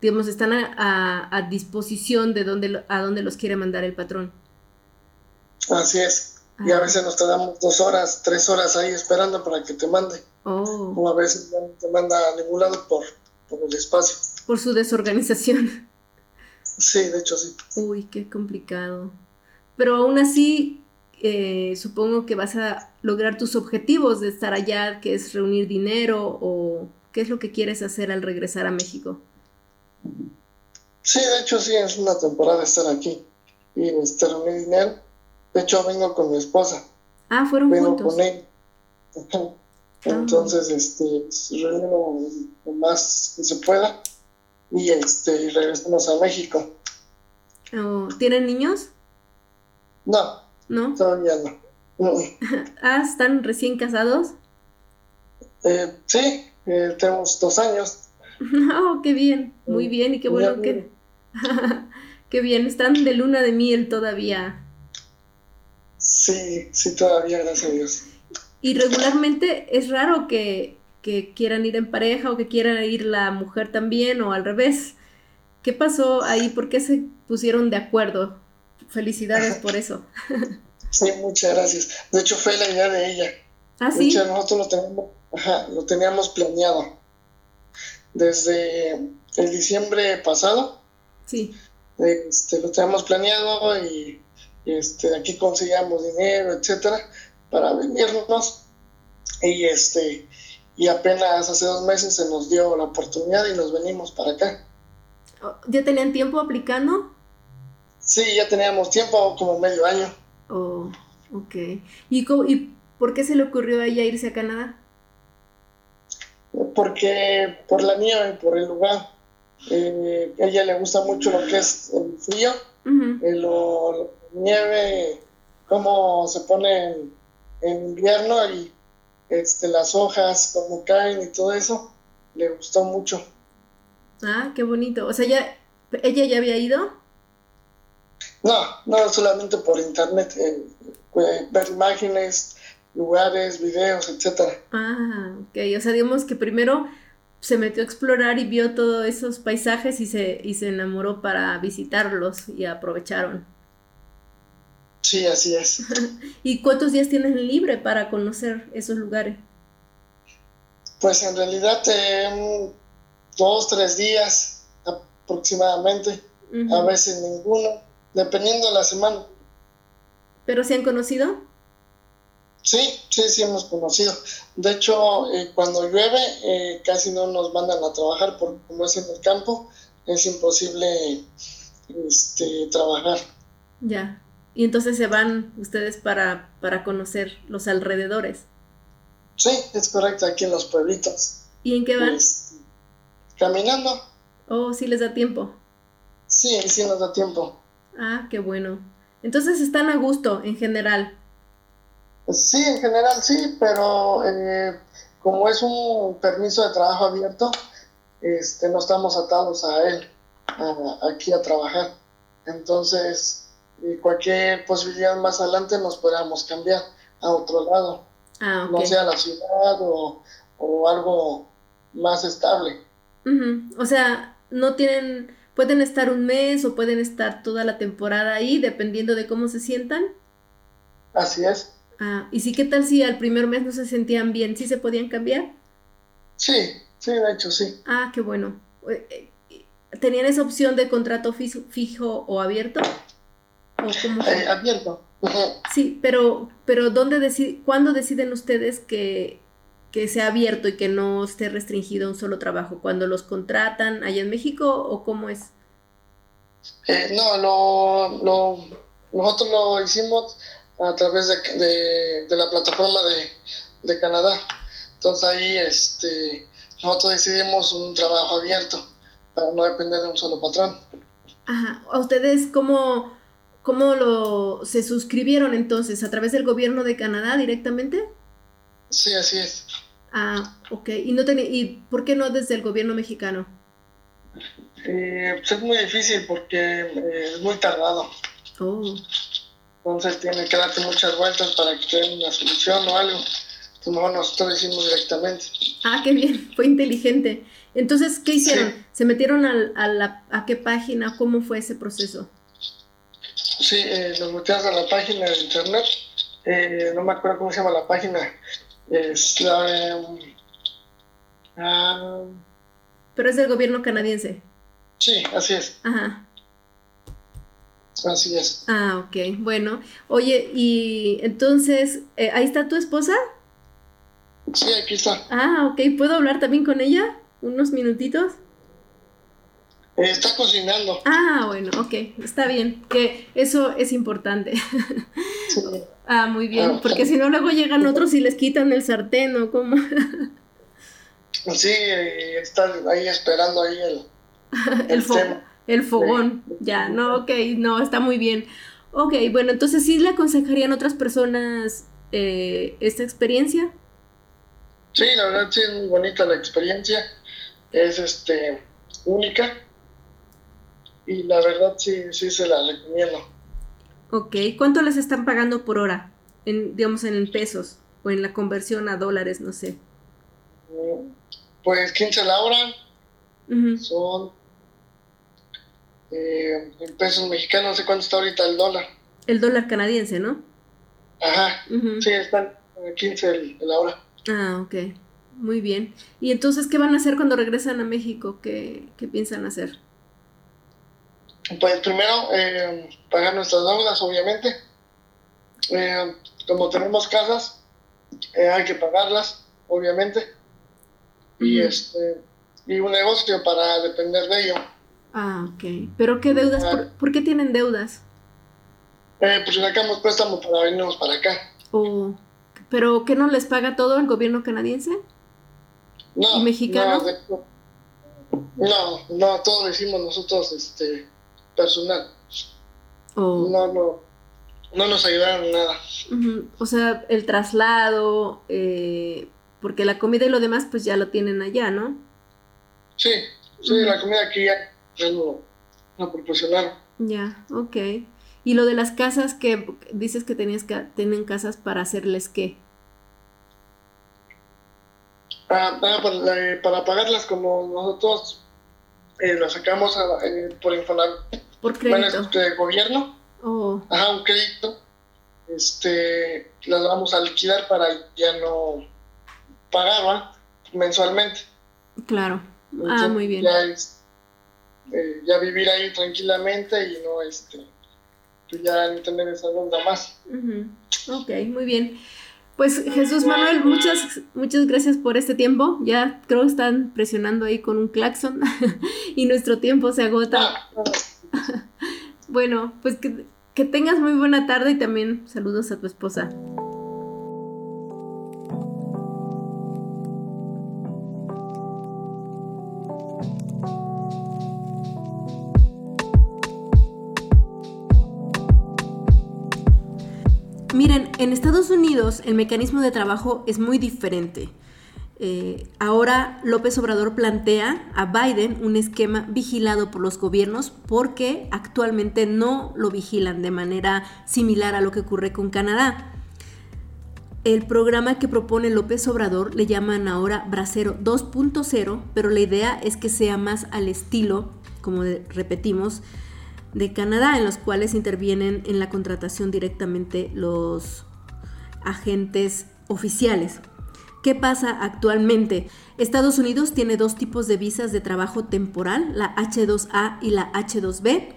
digamos, están a, a- disposición de dónde, a dónde los quiere mandar el patrón. Así es. Y a Ah, veces nos tardamos dos horas, tres horas ahí esperando para que te mande. Oh, O a veces no te manda a ningún lado por, por el espacio. por su desorganización. Sí, de hecho sí. Uy, qué complicado. Pero aún así, eh, supongo que vas a lograr tus objetivos de estar allá, que es reunir dinero o qué es lo que quieres hacer al regresar a México. Sí, de hecho sí, es una temporada estar aquí y este, reunir dinero. De hecho vengo con mi esposa, Ah, fueron vengo juntos. con él. Ajá. (laughs) Entonces, este, reunimos lo más que se pueda y este, regresamos a México. Oh, ¿Tienen niños? No, ¿No? todavía no. (laughs) Ah, ¿están recién casados? eh, sí, eh, tenemos dos años. (laughs) Oh, qué bien, muy Mm, bien y qué bueno que... Qué bien, están de luna de miel todavía. Sí, sí, todavía, gracias a Dios. Y regularmente es raro que, que quieran ir en pareja o que quieran ir la mujer también o al revés. ¿Qué pasó ahí? ¿Por qué se pusieron de acuerdo? Felicidades por eso. (laughs) Sí, muchas gracias. De hecho, fue la idea de ella. Ah, De sí. hecho, nosotros lo teníamos, ajá, lo teníamos planeado. Desde el diciembre pasado, Sí. este, lo teníamos planeado y este, aquí conseguíamos dinero, etcétera, para venirnos. Y este, y apenas hace dos meses se nos dio la oportunidad y nos venimos para acá. Oh, ¿Ya tenían tiempo aplicando? Sí, ya teníamos tiempo, como medio año. Oh, ok. ¿Y, cómo- ¿Y por qué se le ocurrió a ella irse a Canadá? porque por la nieve, por el lugar. Eh, a ella le gusta mucho lo que es el frío, eh, lo, lo- nieve, cómo se pone en, en invierno y este, las hojas, cómo caen y todo eso. Le gustó mucho. Ah, qué bonito. O sea, ya, ¿ella ya había ido? No, no solamente por internet, eh, eh, ver imágenes, lugares, videos, etcétera. Ah, ok. O sea, digamos que primero se metió a explorar y vio todos esos paisajes y se, y se enamoró para visitarlos y aprovecharon. Sí, así es. (laughs) ¿Y cuántos días tienes libre para conocer esos lugares? Pues en realidad eh, dos, tres días aproximadamente, a veces ninguno, dependiendo de la semana. ¿Pero se han conocido? Sí, sí, sí hemos conocido. De hecho, eh, cuando llueve eh, casi no nos mandan a trabajar porque como es en el campo, es imposible este, trabajar. Ya. Y entonces se van ustedes para, para conocer los alrededores. Sí, es correcto, aquí en los pueblitos. ¿Y en qué van? Pues, caminando. Oh, sí les da tiempo. Sí, sí nos da tiempo. Ah, qué bueno. Entonces están a gusto en general. Sí, en general sí, pero eh, como es un permiso de trabajo abierto, este, no estamos atados a él, aquí a trabajar. Entonces, cualquier posibilidad más adelante nos podamos cambiar a otro lado, ah, no sea la ciudad o, algo más estable. O sea, no tienen, pueden estar un mes o pueden estar toda la temporada ahí, dependiendo de cómo se sientan. Así es. Ah, ¿y si qué tal si al primer mes no se sentían bien? ¿Sí se podían cambiar? Sí, sí, de hecho sí. Ah, qué bueno. Eh, eh, ¿Tenían esa opción de contrato fijo, o abierto? Eh, abierto. Sí, pero, pero ¿dónde decide, ¿cuándo deciden ustedes que, que sea abierto y que no esté restringido a un solo trabajo? ¿Cuando los contratan allá en México o cómo es? no, lo, lo, nosotros lo hicimos a través de, de, la plataforma de, de, Canadá. Entonces ahí este, nosotros decidimos un trabajo abierto para no depender de un solo patrón. Ajá. ¿A ustedes cómo, cómo lo, se suscribieron entonces? ¿A través del gobierno de Canadá directamente? Sí, así es. Ah, ok. ¿Y, no ¿Y por qué no desde el gobierno mexicano? Eh, pues es muy difícil porque eh, es muy tardado. Oh. Entonces tiene que darte muchas vueltas para que te den una solución o algo. Como nosotros hicimos directamente. Ah, qué bien, (laughs) fue inteligente. Entonces, ¿qué hicieron? ¿Se metieron a, la, a qué página? ¿Cómo fue ese proceso? Sí, eh, nos metimos a la página de internet. Eh, no me acuerdo cómo se llama la página. Es la... Em, ah, Pero es del gobierno canadiense. Sí, así es. Ajá. Así es. Ah, ok, bueno. Oye, y entonces, eh, ¿ahí está tu esposa? Sí, aquí está. Ah, ok, ¿puedo hablar también con ella? ¿Unos minutitos? Eh, está cocinando. Ah, bueno, ok, está bien, que eso es importante. Sí. (laughs) ah, muy bien, ah, porque si no luego llegan otros y les quitan el sartén o cómo. (laughs) sí, está ahí esperando ahí el, (laughs) el, el el fogón, ya, no, ok, no, está muy bien. Ok, bueno, entonces sí le aconsejarían a otras personas eh, esta experiencia. Sí, la verdad sí es muy bonita la experiencia, es este única y la verdad sí, sí se la recomiendo. Ok, ¿cuánto les están pagando por hora? En, digamos en pesos o en la conversión a dólares, no sé. Pues 15 la hora, son eh, en pesos mexicanos, no sé cuánto está ahorita el dólar. El dólar canadiense, ¿no? Ajá, sí, están a 15 el, la hora. Ah, ok, muy bien. ¿Y entonces qué van a hacer cuando regresan a México? ¿Qué, qué piensan hacer? Pues primero, eh, pagar nuestras deudas, obviamente. Eh, como tenemos casas, eh, hay que pagarlas, obviamente. Y este y un negocio para depender de ello. Ah, ok. ¿Pero qué deudas? ¿Por, qué tienen deudas? Eh, pues sacamos préstamo para venirnos para acá. Oh, ¿Pero qué no les paga todo el gobierno canadiense? No. ¿Y mexicano? No, no, todo lo hicimos nosotros, este, personal. Oh. No, no, no nos ayudaron en nada. O sea, el traslado, eh, porque la comida y lo demás pues ya lo tienen allá, ¿no? Sí, sí, la comida aquí ya no, no proporcionaron. Ya, ok. ¿Y lo de las casas que dices que tenías que tienen casas para hacerles qué? Ah, ah, para, eh, para, pagarlas como nosotros eh, las sacamos por Infonavit. Por crédito. Bueno, gobierno. Oh. Ajá, un crédito. Este, las vamos a liquidar para ya no pagar mensualmente. Claro. ah, muy bien. Ya, eh, ya vivir ahí tranquilamente y no este pues ya no tener esa deuda más. Ok, muy bien. Pues Jesús Manuel, muchas, muchas gracias por este tiempo. Ya creo que están presionando ahí con un claxon (laughs) y nuestro tiempo se agota. Ah, (laughs) bueno, pues que, que tengas muy buena tarde y también saludos a tu esposa. Miren, en Estados Unidos el mecanismo de trabajo es muy diferente. Eh, ahora López Obrador plantea a Biden un esquema vigilado por los gobiernos porque actualmente no lo vigilan de manera similar a lo que ocurre con Canadá. El programa que propone López Obrador le llaman ahora Bracero 2.0, pero la idea es que sea más al estilo, como repetimos, de Canadá, en los cuales intervienen en la contratación directamente los agentes oficiales. ¿Qué pasa actualmente? Estados Unidos tiene dos tipos de visas de trabajo temporal, la H2A y la H2B.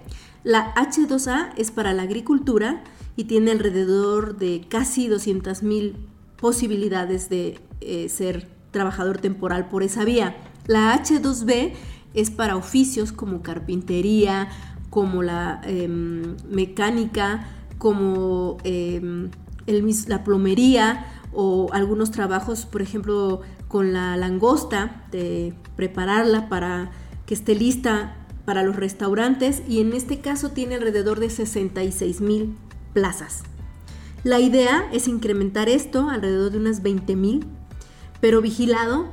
La H2A es para la agricultura y tiene alrededor de casi 200.000 posibilidades de eh, ser trabajador temporal por esa vía. La H2B es para oficios como carpintería, como la em, mecánica, como em, la plomería o algunos trabajos, por ejemplo, con la langosta, de prepararla para que esté lista para los restaurantes y en este caso tiene alrededor de 66 mil plazas. La idea es incrementar esto alrededor de unas 20 mil, pero vigilado.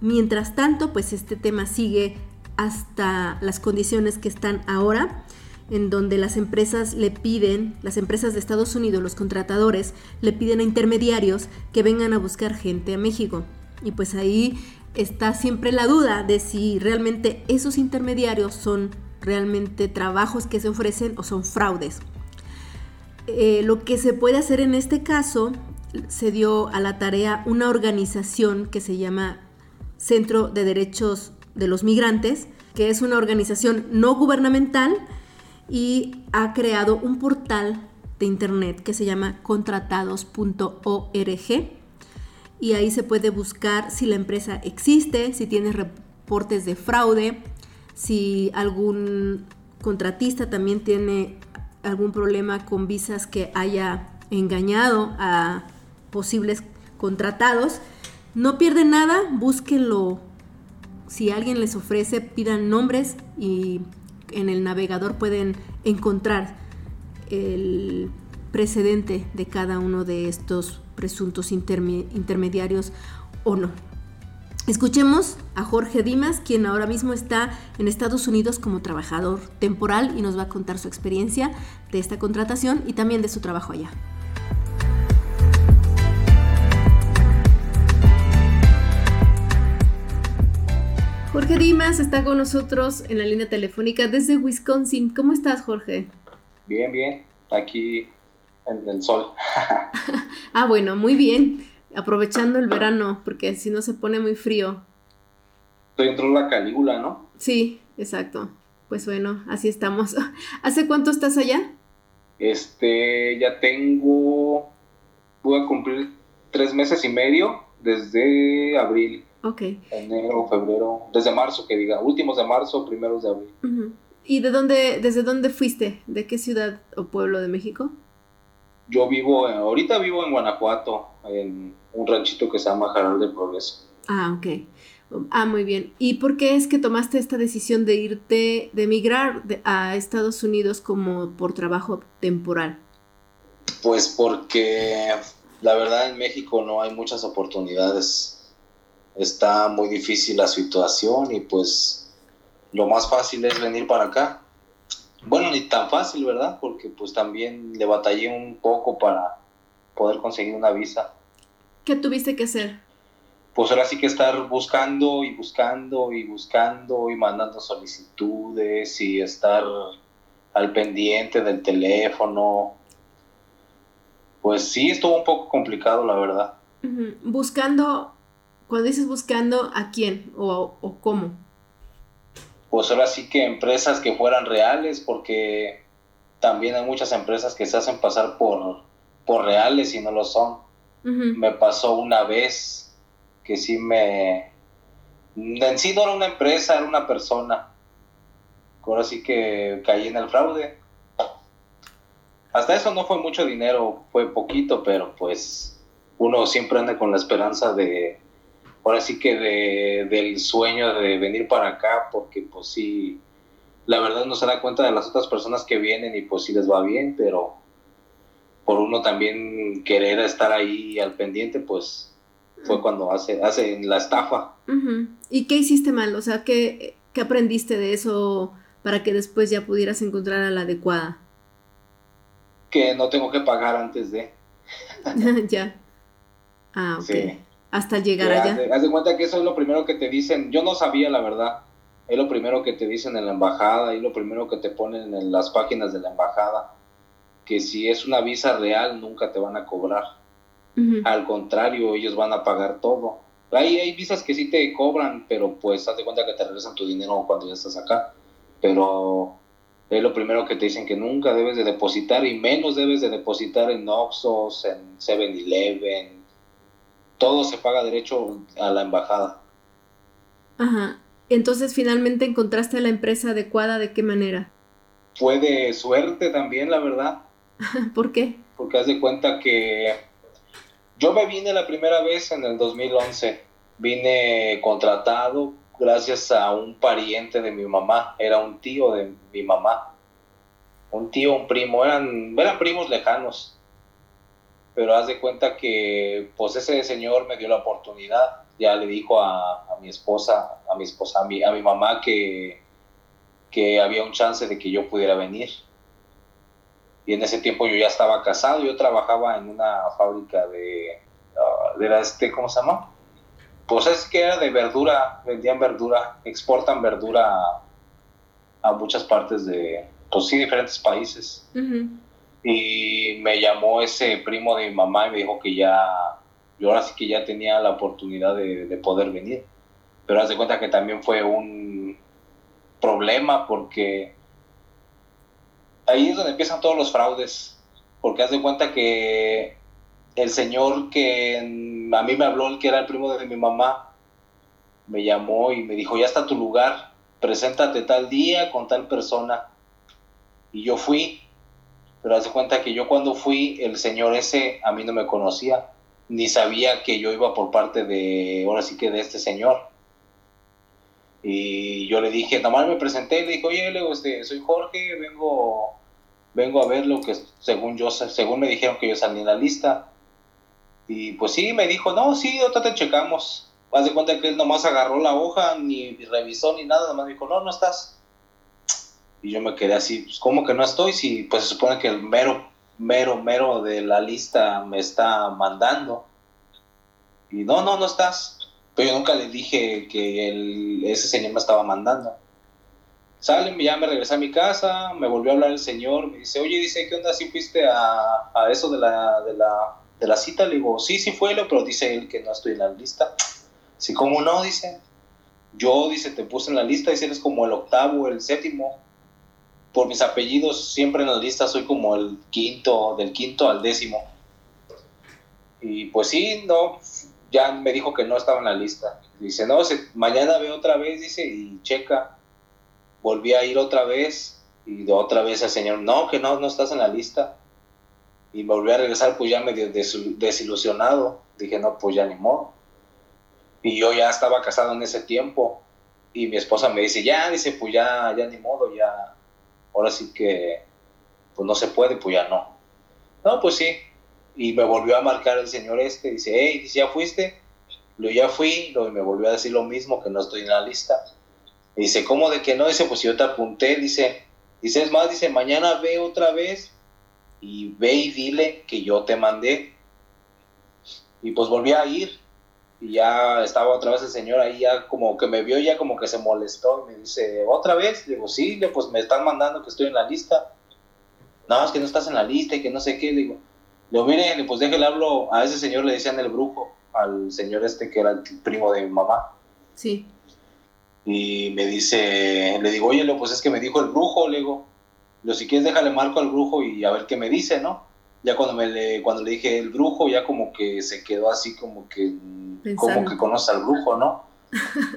Mientras tanto, pues este tema sigue hasta las condiciones que están ahora, en donde las empresas le piden, las empresas de Estados Unidos, los contratadores, le piden a intermediarios que vengan a buscar gente a México. Y pues ahí está siempre la duda de si realmente esos intermediarios son realmente trabajos que se ofrecen o son fraudes. Eh, lo que se puede hacer en este caso se dio a la tarea una organización que se llama Centro de Derechos de los migrantes, que es una organización no gubernamental y ha creado un portal de internet que se llama contratados.org y ahí se puede buscar si la empresa existe, si tiene reportes de fraude, si algún contratista también tiene algún problema con visas que haya engañado a posibles contratados. No pierden nada, búsquenlo si alguien les ofrece, pidan nombres y en el navegador pueden encontrar el precedente de cada uno de estos presuntos intermediarios o no. Escuchemos a Jorge Dimas, quien ahora mismo está en Estados Unidos como trabajador temporal y nos va a contar su experiencia de esta contratación y también de su trabajo allá. Jorge Dimas está con nosotros en la línea telefónica desde Wisconsin. ¿Cómo estás, Jorge? Bien, bien. Aquí en el sol. (laughs) ah, bueno, muy bien. Aprovechando el verano, porque si no se pone muy frío. Estoy dentro de la Calígula, ¿no? Sí, exacto. Pues bueno, así estamos. (laughs) ¿Hace cuánto estás allá? Este, ya tengo. Voy a cumplir tres meses y medio desde abril. Ok. Enero, febrero, desde marzo, que diga, últimos de marzo, primeros de abril. ¿Y de dónde, desde dónde fuiste? ¿De qué ciudad o pueblo de México? Yo vivo, ahorita vivo en Guanajuato, en un ranchito que se llama Jaral del Progreso. Ah, ok. Ah, muy bien. ¿Y por qué es que tomaste esta decisión de irte, de emigrar a Estados Unidos como por trabajo temporal? Pues porque la verdad en México no hay muchas oportunidades está muy difícil la situación y pues lo más fácil es venir para acá. Bueno, ni tan fácil, ¿verdad? Porque pues también le batallé un poco para poder conseguir una visa. ¿Qué tuviste que hacer? pues ahora sí que estar buscando y buscando y buscando y mandando solicitudes y estar al pendiente del teléfono. Pues sí, estuvo un poco complicado, la verdad. Buscando, cuando dices buscando, ¿a quién o, o cómo? Pues ahora sí que empresas que fueran reales, porque también hay muchas empresas que se hacen pasar por, por reales y no lo son. Me pasó una vez que sí me... En sí no era una empresa, era una persona. Ahora sí que caí en el fraude. Hasta eso no fue mucho dinero, fue poquito, pero pues uno siempre anda con la esperanza de, ahora sí que de, del sueño de venir para acá, porque pues sí, la verdad no se da cuenta de las otras personas que vienen y pues sí les va bien, pero por uno también querer estar ahí al pendiente, pues fue cuando hace, hace la estafa. ¿Y qué hiciste mal? O sea, ¿qué, ¿qué aprendiste de eso para que después ya pudieras encontrar a la adecuada? Que no tengo que pagar antes de. (laughs) ya. Ah, ok. Hasta llegar allá. Haz de, cuenta que eso es lo primero que te dicen. Yo no sabía la verdad. Es lo primero que te dicen en la embajada y lo primero que te ponen en las páginas de la embajada. Que si es una visa real, nunca te van a cobrar. Al contrario, ellos van a pagar todo. Hay, hay visas que sí te cobran, pero pues haz de cuenta que te regresan tu dinero cuando ya estás acá. Pero es lo primero que te dicen que nunca debes de depositar y menos debes de depositar en Oxos, en 7-Eleven. Todo se paga derecho a la embajada. Ajá. Entonces finalmente encontraste a la empresa adecuada, ¿de qué manera? Fue de suerte también, la verdad. (laughs) ¿Por qué? Porque haz de cuenta que yo me vine la primera vez en el 2011. Vine contratado gracias a un pariente de mi mamá. Era un tío de mi mamá. Un tío, un primo. Eran, eran primos lejanos. Pero haz de cuenta que pues ese señor me dio la oportunidad. Ya le dijo a, mi esposa, a mi esposa, a mi, a mi mamá que, que había un chance de que yo pudiera venir y en ese tiempo yo ya estaba casado, yo trabajaba en una fábrica de, uh, de este, ¿cómo se llama? Pues es que era de verdura, vendían verdura, exportan verdura a, muchas partes de, pues sí, diferentes países. Y me llamó ese primo de mi mamá y me dijo que ya, yo ahora sí que ya tenía la oportunidad de, de poder venir. Pero haz de cuenta que también fue un problema porque ahí es donde empiezan todos los fraudes, porque haz de cuenta que el señor que a mí me habló, el que era el primo de mi mamá, me llamó y me dijo, ya está tu lugar, preséntate tal día con tal persona. Y yo fui, pero haz de cuenta que yo cuando fui, el señor ese a mí no me conocía, ni sabía que yo iba por parte de, ahora sí que de este señor. Y yo le dije, nomás me presenté, le dije, oye, le este, soy Jorge, vengo, vengo a ver lo que según yo, según me dijeron que yo salí en la lista. Y pues sí, me dijo, no, sí, otra te checamos. Haz de cuenta que él nomás agarró la hoja, ni revisó ni nada, nomás dijo, no, no estás. Y yo me quedé así, pues, ¿cómo que no estoy? Si pues se supone que el mero, mero, mero de la lista me está mandando. Y no, no, no estás. Pero yo nunca le dije que ese señor me estaba mandando. Sale, ya me regresé a mi casa, me volvió a hablar el señor, me dice, oye, dice, ¿qué onda? ¿Sí fuiste a, a eso de la, de, la, de la cita? Le digo, sí, sí fue, pero dice él que no estoy en la lista. Sí, ¿cómo no? Dice, yo, dice, te puse en la lista, dice, eres como el octavo, el séptimo. Por mis apellidos, siempre en la lista soy como el quinto, del quinto al décimo. Y pues sí, no, ya me dijo que no estaba en la lista. Dice, no, mañana ve otra vez, dice, y checa. Volví a ir otra vez y de otra vez el señor, no, que no, no estás en la lista. Y volví a regresar pues ya medio desilusionado. Dije, no, pues ya ni modo. Y yo ya estaba casado en ese tiempo. Y mi esposa me dice, ya, dice, pues ya, ya ni modo, ya, ahora sí que, pues no se puede, pues ya no. No, pues sí, y me volvió a marcar el señor este, dice, hey, ¿ya fuiste? Lo ya fui, y me volvió a decir lo mismo, que no estoy en la lista. Y dice, ¿cómo de que no? Dice, pues yo te apunté, dice, dice, es más, dice, mañana ve otra vez y ve y dile que yo te mandé. Y pues volví a ir. Y ya estaba otra vez el señor ahí, ya como que me vio, ya como que se molestó y me dice, ¿otra vez? Le digo, sí, le, pues me están mandando que estoy en la lista. No, es que no estás en la lista y que no sé qué. Le digo, digo mire, pues déjele hablo, a ese señor le decían el brujo, al señor este que era el primo de mi mamá. Sí. Y me dice, le digo, oye, pues es que me dijo el brujo, le digo, lo si quieres déjale marco al brujo y a ver qué me dice, ¿no? Ya cuando me le, cuando le dije el brujo, ya como que se quedó así como que, mm, como Pensando. que conoce al brujo, ¿no?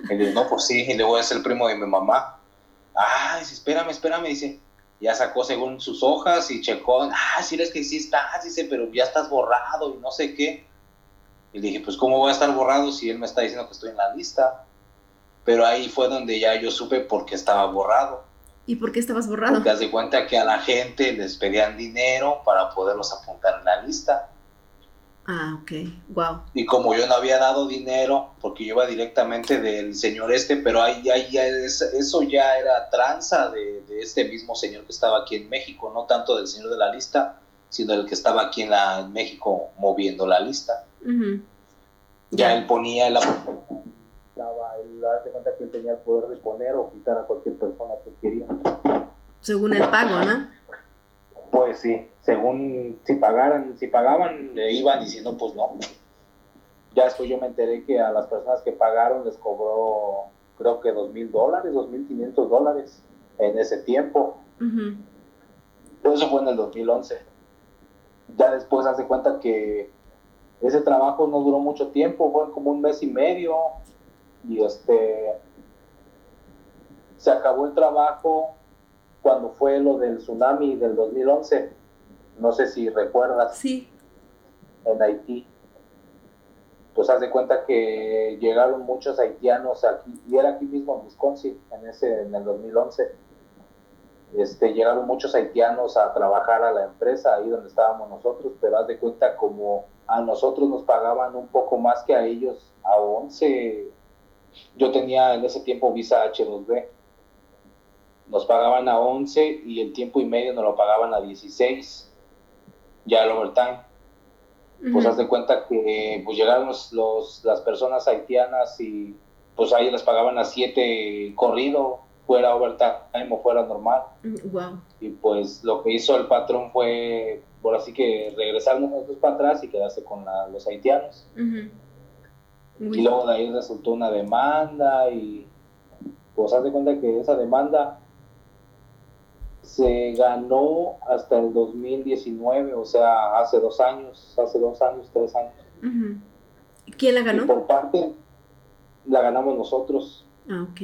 Y le digo, no, pues sí, y le voy a ser el primo de mi mamá. Ah, dice, espérame, espérame, dice. Ya sacó según sus hojas y checó, ah, sí, es que sí estás, dice, pero ya estás borrado y no sé qué. Y le dije, pues, ¿cómo voy a estar borrado si él me está diciendo que estoy en la lista? Pero ahí fue donde ya yo supe por qué estaba borrado. ¿Y por qué estabas borrado? Porque haz de cuenta que a la gente les pedían dinero para poderlos apuntar en la lista. Ah, ok. Wow. Y como yo no había dado dinero, porque yo iba directamente del señor este, pero ahí, ahí eso ya era tranza de, de este mismo señor que estaba aquí en México, no tanto del señor de la lista, sino del que estaba aquí en, la, en México moviendo la lista. Ya él ponía la... Daba, él hace cuenta que él tenía el poder de poner o quitar a cualquier persona que quería. Según el pago, ¿no? Pues sí, según si pagaran, si pagaban, le iban no, pues no. Ya después yo me enteré que a las personas que pagaron les cobró, creo que dos mil dólares, dos mil quinientos dólares en ese tiempo. Pero eso fue en el 2011. Ya después hace cuenta que ese trabajo no duró mucho tiempo, fue como un mes y medio. Y este se acabó el trabajo cuando fue lo del tsunami del 2011. No sé si recuerdas Sí. en Haití. Pues haz de cuenta que llegaron muchos haitianos aquí, y era aquí mismo en Wisconsin, en, ese, en el 2011. Este, llegaron muchos haitianos a trabajar a la empresa, ahí donde estábamos nosotros, pero haz de cuenta como a nosotros nos pagaban un poco más que a ellos, a 11. Yo tenía en ese tiempo visa H2B. Nos pagaban a 11 y el tiempo y medio nos lo pagaban a 16, ya el overtime pues Ujú. haz de cuenta que pues llegaron los, los- las personas haitianas y pues ahí les pagaban a siete corrido, fuera overtime o fuera normal. Wow. Y pues lo que hizo el patrón fue, por así que regresarnos nosotros para atrás y quedarse con la- los haitianos. Ujú. Y luego de ahí resultó una demanda y pues haz de cuenta que esa demanda se ganó hasta el 2019, o sea, hace dos años, hace dos años, tres años. ¿Quién la Y ganó? por parte la ganamos nosotros. Ah, ok.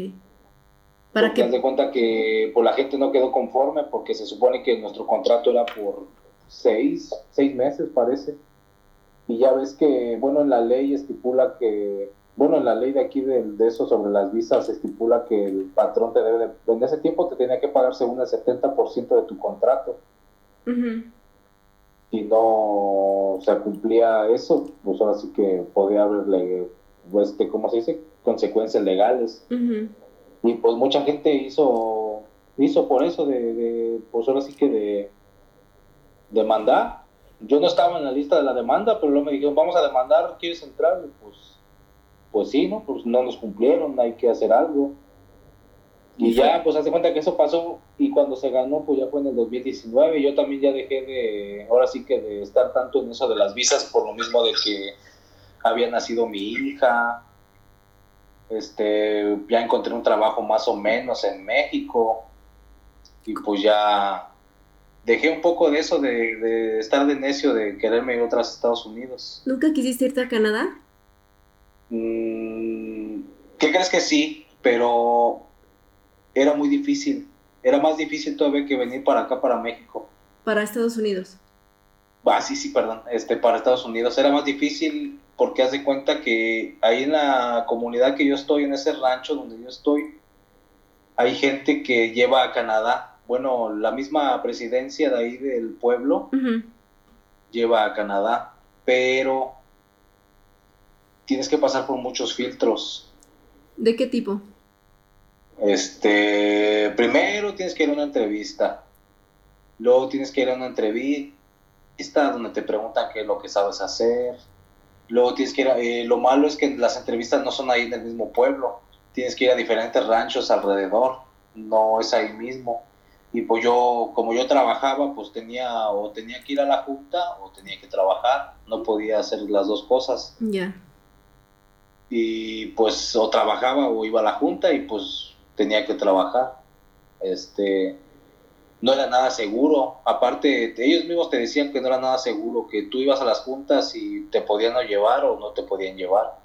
¿Para Porque qué? de cuenta que pues, la gente no quedó conforme porque se supone que nuestro contrato era por seis, seis meses parece. Y ya ves que, bueno, en la ley estipula que, bueno, en la ley de aquí de, de eso sobre las visas estipula que el patrón te debe, de, en ese tiempo te tenía que pagar según el 70% de tu contrato. Ujú. Si no se cumplía eso, pues ahora sí que podía haberle, pues, este, ¿cómo se dice? Consecuencias legales. Y pues mucha gente hizo, hizo por eso, de, de pues ahora sí que de demandar. Yo no estaba en la lista de la demanda, pero luego me dijeron, vamos a demandar, ¿quieres entrar? Y pues, pues sí, ¿no? Pues no nos cumplieron, hay que hacer algo. Y ya, pues hace cuenta que eso pasó y cuando se ganó, pues ya fue en el 2019. Yo también ya dejé de, ahora sí que de estar tanto en eso de las visas por lo mismo de que había nacido mi hija, este, ya encontré un trabajo más o menos en México y pues ya dejé un poco de eso de, de estar de necio de quererme ir a Estados Unidos. ¿Nunca quisiste irte a Canadá? Mm, ¿Qué crees que sí? Pero era muy difícil. Era más difícil todavía que venir para acá, para México. Para Estados Unidos. Ah, sí, sí, perdón. Este, para Estados Unidos era más difícil porque haz de cuenta que ahí en la comunidad que yo estoy, en ese rancho donde yo estoy, hay gente que lleva a Canadá. Bueno, la misma presidencia de ahí del pueblo lleva a Canadá, pero tienes que pasar por muchos filtros. ¿De qué tipo? Este, primero tienes que ir a una entrevista, luego tienes que ir a una entrevista donde te preguntan qué es lo que sabes hacer, Luego tienes que ir, a- eh, lo malo es que las entrevistas no son ahí en el mismo pueblo, tienes que ir a diferentes ranchos alrededor, no es ahí mismo. Y pues yo, como yo trabajaba, pues tenía o tenía que ir a la junta o tenía que trabajar, no podía hacer las dos cosas. Ya. Y pues o trabajaba o iba a la junta y pues tenía que trabajar. Este, no era nada seguro. Aparte, ellos mismos te decían que no era nada seguro, que tú ibas a las juntas y te podían llevar o no te podían llevar.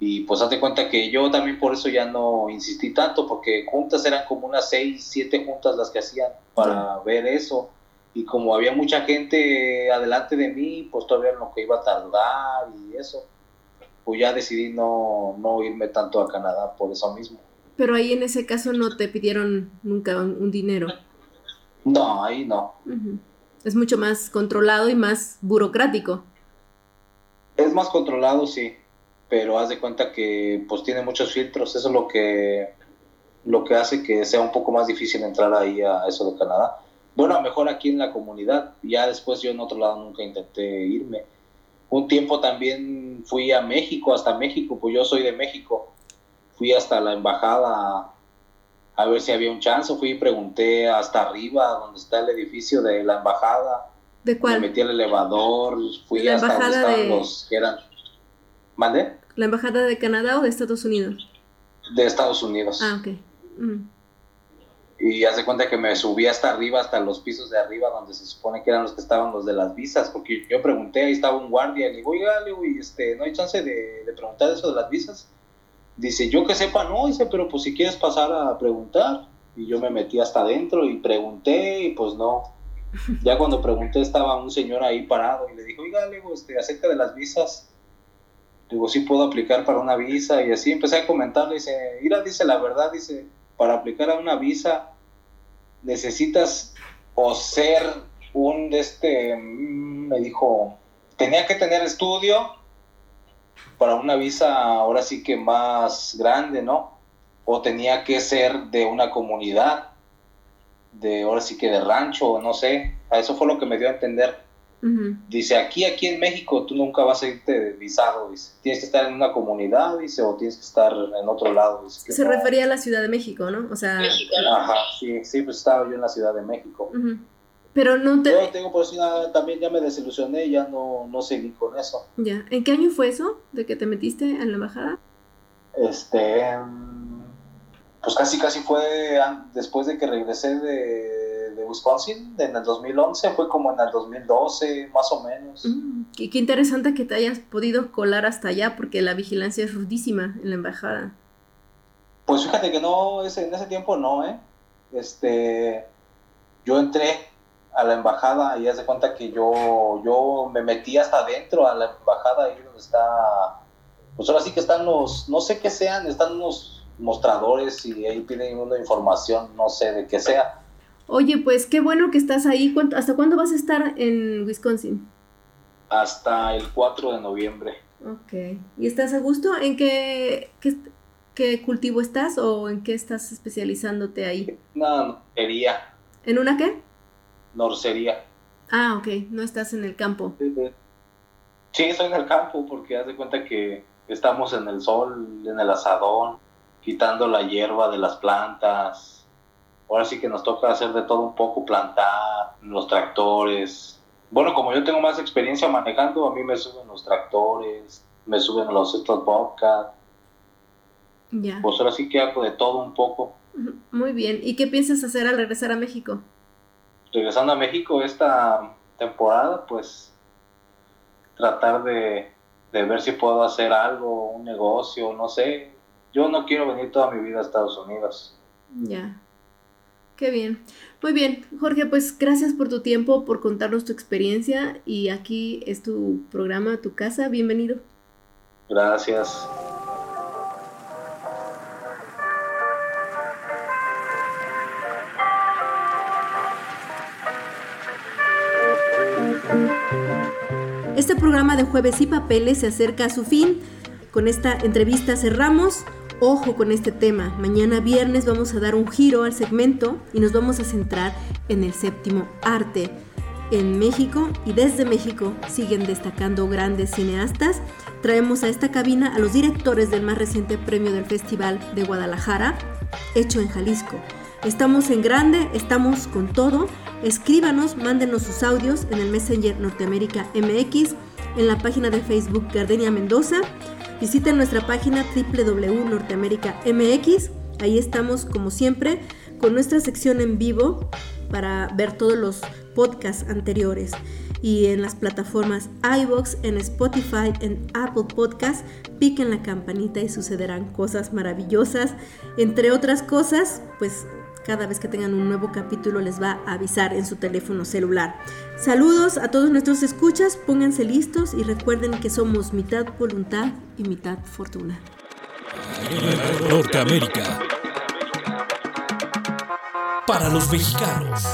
Y pues hazte cuenta que yo también por eso ya no insistí tanto, porque juntas eran como unas seis, siete juntas las que hacían para ver eso. Y como había mucha gente adelante de mí, pues todavía lo que iba a tardar y eso, pues ya decidí no, no irme tanto a Canadá por eso mismo. Pero ahí en ese caso no te pidieron nunca un, un dinero. No, ahí no. Es mucho más controlado y más burocrático. Es más controlado, sí, pero haz de cuenta que pues tiene muchos filtros, eso es lo que, lo que hace que sea un poco más difícil entrar ahí a eso de Canadá. Bueno, mejor aquí en la comunidad, ya después yo en otro lado nunca intenté irme. Un tiempo también fui a México, hasta México, pues yo soy de México. Fui hasta la embajada a ver si había un chance, fui y pregunté hasta arriba, donde está el edificio de la embajada. ¿De Me cuál? metí al elevador, fui La hasta donde embajada estaban de- los que eran. ¿Mandé? ¿La embajada de Canadá o de Estados Unidos? De Estados Unidos. Ah, ok. Ujú. Y hace cuenta que me subí hasta arriba, hasta los pisos de arriba, donde se supone que eran los que estaban los de las visas, porque yo pregunté, ahí estaba un guardia, y le digo, oiga, le digo, ¿y este, ¿no hay chance de, de preguntar eso de las visas? Dice, yo que sepa, no, dice, pero pues si quieres pasar a preguntar. Y yo me metí hasta adentro y pregunté, y pues no. Ya cuando pregunté estaba un señor ahí parado y le dije, oiga, digo, este, acerca de las visas, digo, sí puedo aplicar para una visa, y así empecé a comentarle, dice, mira, dice, la verdad, dice, para aplicar a una visa necesitas o ser un de este, mm, me dijo, tenía que tener estudio para una visa ahora sí que más grande, ¿no? O tenía que ser de una comunidad, de ahora sí que de rancho, no sé, a eso fue lo que me dio a entender. Dice, aquí, aquí en México tú nunca vas a irte visado, dice, tienes que estar en una comunidad, dice, o tienes que estar en otro lado. Dice, Se no. refería a la Ciudad de México, ¿no? O sea, Ajá, sí, sí, pues estaba yo en la Ciudad de México. pero no te... Yo tengo por si nada, también ya me desilusioné, ya no, no seguí con eso. Ya. ¿En qué año fue eso de que te metiste en la embajada? Este, mm, pues casi casi fue después de que regresé de, de Wisconsin, en el 2011, fue como en el 2012, más o menos. Mm, qué, qué interesante que te hayas podido colar hasta allá porque la vigilancia es rudísima en la embajada. Pues fíjate que no, ese, en ese tiempo no, ¿eh? Este, yo entré a la embajada y haz de cuenta que yo, yo me metí hasta adentro a la embajada ahí donde está, pues ahora sí que están los, no sé qué sean, están unos mostradores y ahí piden una información, no sé de qué sea. Oye, pues qué bueno que estás ahí. ¿Cuánto- ¿Hasta cuándo vas a estar en Wisconsin? Hasta el 4 de noviembre. Ok. ¿Y estás a gusto? ¿En qué, qué, qué cultivo estás o en qué estás especializándote ahí? Una norcería, ¿En una qué? norcería. Ah, ok. No estás en el campo. Sí, estoy en el campo porque haz de cuenta que estamos en el sol, en el asadón, quitando la hierba de las plantas. Ahora sí que nos toca hacer de todo un poco, plantar, los tractores. Bueno, como yo tengo más experiencia manejando, a mí me suben los tractores, me suben los estos Bobcat. Ya. Pues ahora sí que hago de todo un poco. Muy bien. ¿Y qué piensas hacer al regresar a México? regresando a México esta temporada, pues tratar de, de ver si puedo hacer algo, un negocio, no sé. Yo no quiero venir toda mi vida a Estados Unidos. Ya. Qué bien. Muy bien, Jorge, pues gracias por tu tiempo, por contarnos tu experiencia y aquí es tu programa, tu casa. Bienvenido. Gracias. Este programa de Jueves y Papeles se acerca a su fin. Con esta entrevista cerramos. Ojo con este tema. Mañana viernes vamos a dar un giro al segmento y nos vamos a centrar en el séptimo arte. En México y desde México siguen destacando grandes cineastas. traemos a esta cabina a los directores del más reciente premio del Festival de Guadalajara, hecho en Jalisco. Estamos en grande, estamos con todo. Escríbanos, mándenos sus audios en el Messenger Norteamérica MX, en la página de Facebook Gardenia Mendoza. Visiten nuestra página www.norteamerica.mx. Ahí estamos, como siempre, con nuestra sección en vivo para ver todos los podcasts anteriores y en las plataformas iBox, en Spotify, en Apple Podcast. Piquen la campanita y sucederán cosas maravillosas. Entre otras cosas, pues cada vez que tengan un nuevo capítulo les va a avisar en su teléfono celular. Saludos a todos nuestros escuchas, pónganse listos y recuerden que somos mitad voluntad y mitad fortuna. Norteamérica. Para los mexicanos.